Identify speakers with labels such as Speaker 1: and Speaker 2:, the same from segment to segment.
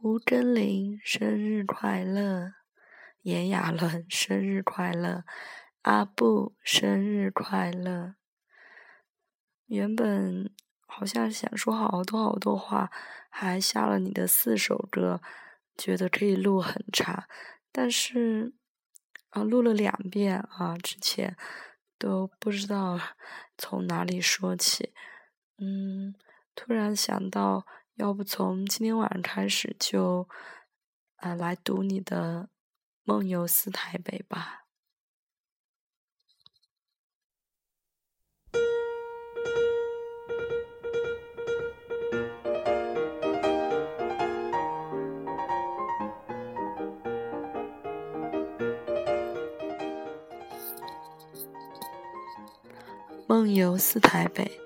Speaker 1: 吴真菱生日快乐，炎亚纶生日快乐，阿布生日快乐。原本好像想说好多好多话，还下了你的四首歌，觉得可以录很长，但是啊，录了两遍啊，之前都不知道从哪里说起。嗯，突然想到，要不从今天晚上开始就啊来读你的《梦游四台北》吧。梦游四台北，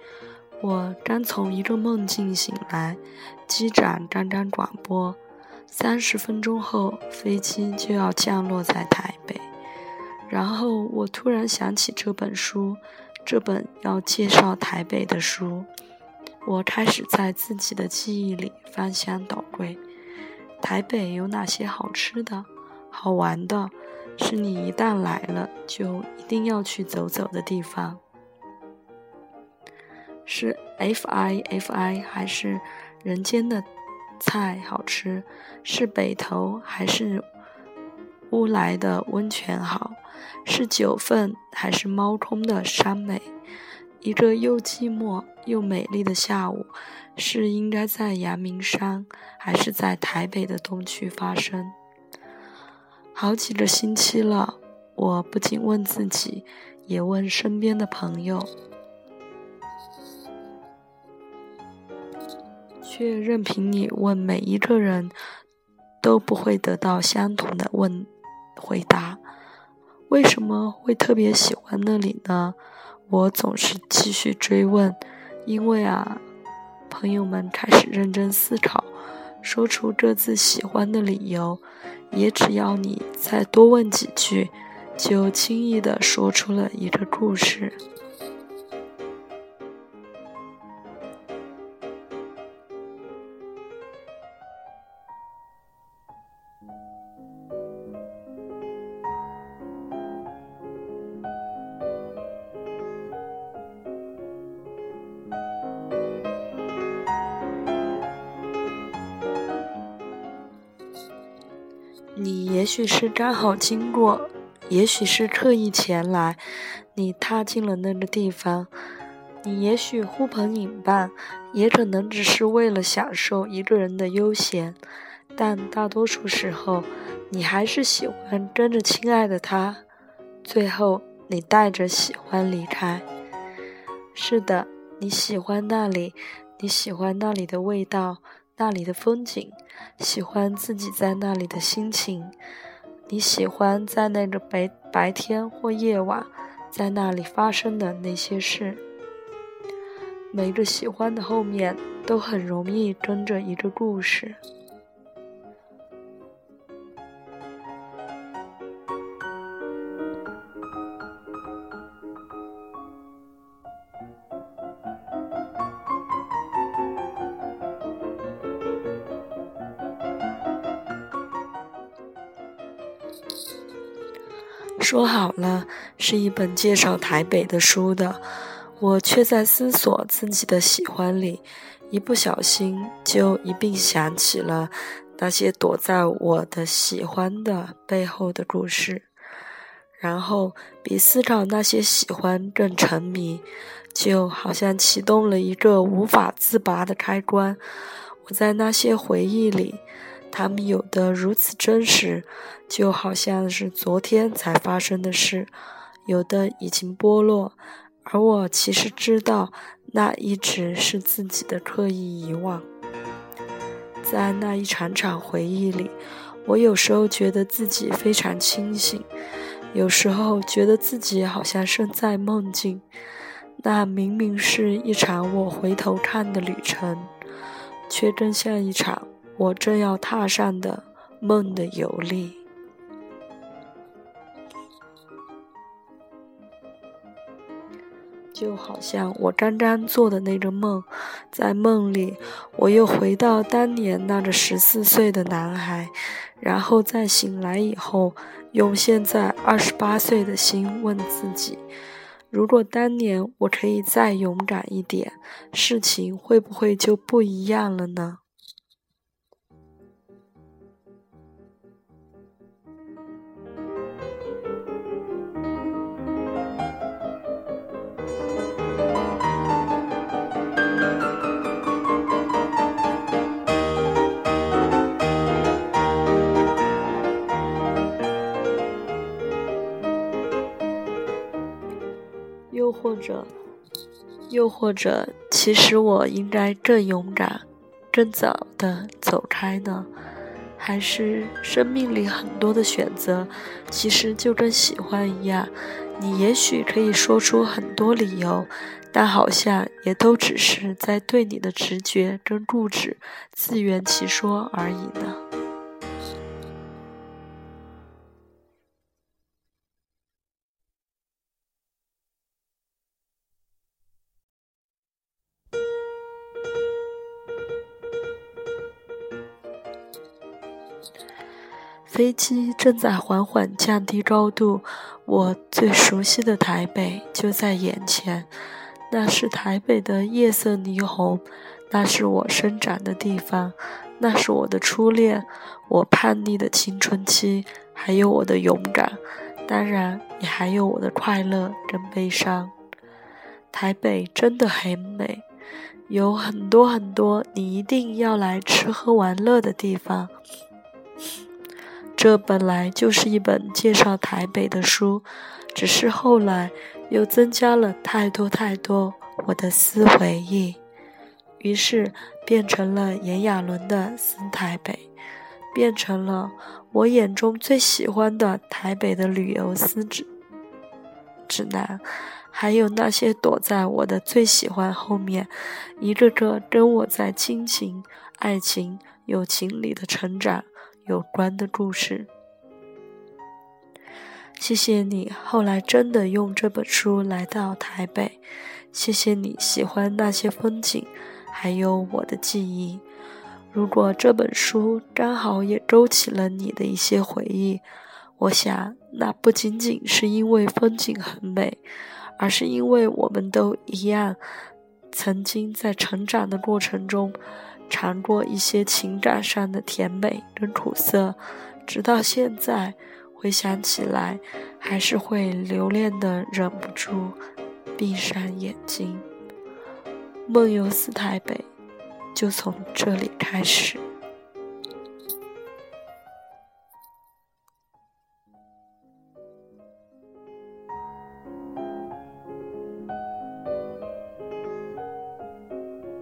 Speaker 1: 我刚从一个梦境醒来，机长刚刚广播，三十分钟后飞机就要降落在台北。然后我突然想起这本书，这本要介绍台北的书。我开始在自己的记忆里翻箱倒柜，台北有哪些好吃的、好玩的，是你一旦来了就一定要去走走的地方。是 F I F I 还是人间的菜好吃？是北投还是乌来的温泉好？是九份还是猫空的山美？一个又寂寞又美丽的下午，是应该在阳明山还是在台北的东区发生？好几个星期了，我不仅问自己，也问身边的朋友。却任凭你问每一个人，都不会得到相同的问回答。为什么会特别喜欢那里呢？我总是继续追问，因为啊，朋友们开始认真思考，说出各自喜欢的理由。也只要你再多问几句，就轻易地说出了一个故事。也许是刚好经过，也许是刻意前来，你踏进了那个地方。你也许呼朋引伴，也可能只是为了享受一个人的悠闲，但大多数时候，你还是喜欢跟着亲爱的他。最后，你带着喜欢离开。是的，你喜欢那里，你喜欢那里的味道。那里的风景，喜欢自己在那里的心情。你喜欢在那个白白天或夜晚，在那里发生的那些事。每个喜欢的后面，都很容易跟着一个故事。说好了是一本介绍台北的书的，我却在思索自己的喜欢里，一不小心就一并想起了那些躲在我的喜欢的背后的故事，然后比思考那些喜欢更沉迷，就好像启动了一个无法自拔的开关。我在那些回忆里。他们有的如此真实，就好像是昨天才发生的事；有的已经剥落，而我其实知道，那一直是自己的刻意遗忘。在那一场场回忆里，我有时候觉得自己非常清醒，有时候觉得自己好像身在梦境。那明明是一场我回头看的旅程，却更像一场。我正要踏上的梦的游历，就好像我刚刚做的那个梦，在梦里，我又回到当年那个十四岁的男孩，然后在醒来以后，用现在二十八岁的心问自己：如果当年我可以再勇敢一点，事情会不会就不一样了呢？又或者，又或者，其实我应该更勇敢、更早的走开呢？还是生命里很多的选择，其实就跟喜欢一样，你也许可以说出很多理由，但好像也都只是在对你的直觉跟固执自圆其说而已呢？飞机正在缓缓降低高度，我最熟悉的台北就在眼前。那是台北的夜色霓虹，那是我生长的地方，那是我的初恋，我叛逆的青春期，还有我的勇敢，当然也还有我的快乐跟悲伤。台北真的很美，有很多很多你一定要来吃喝玩乐的地方。这本来就是一本介绍台北的书，只是后来又增加了太多太多我的私回忆，于是变成了炎亚纶的《新台北》，变成了我眼中最喜欢的台北的旅游私指指南，还有那些躲在我的最喜欢后面，一个个跟我在亲情、爱情、友情里的成长。有关的故事。谢谢你后来真的用这本书来到台北，谢谢你喜欢那些风景，还有我的记忆。如果这本书刚好也勾起了你的一些回忆，我想那不仅仅是因为风景很美，而是因为我们都一样，曾经在成长的过程中。尝过一些情感上的甜美跟苦涩，直到现在回想起来，还是会留恋的，忍不住闭上眼睛。梦游四台北，就从这里开始。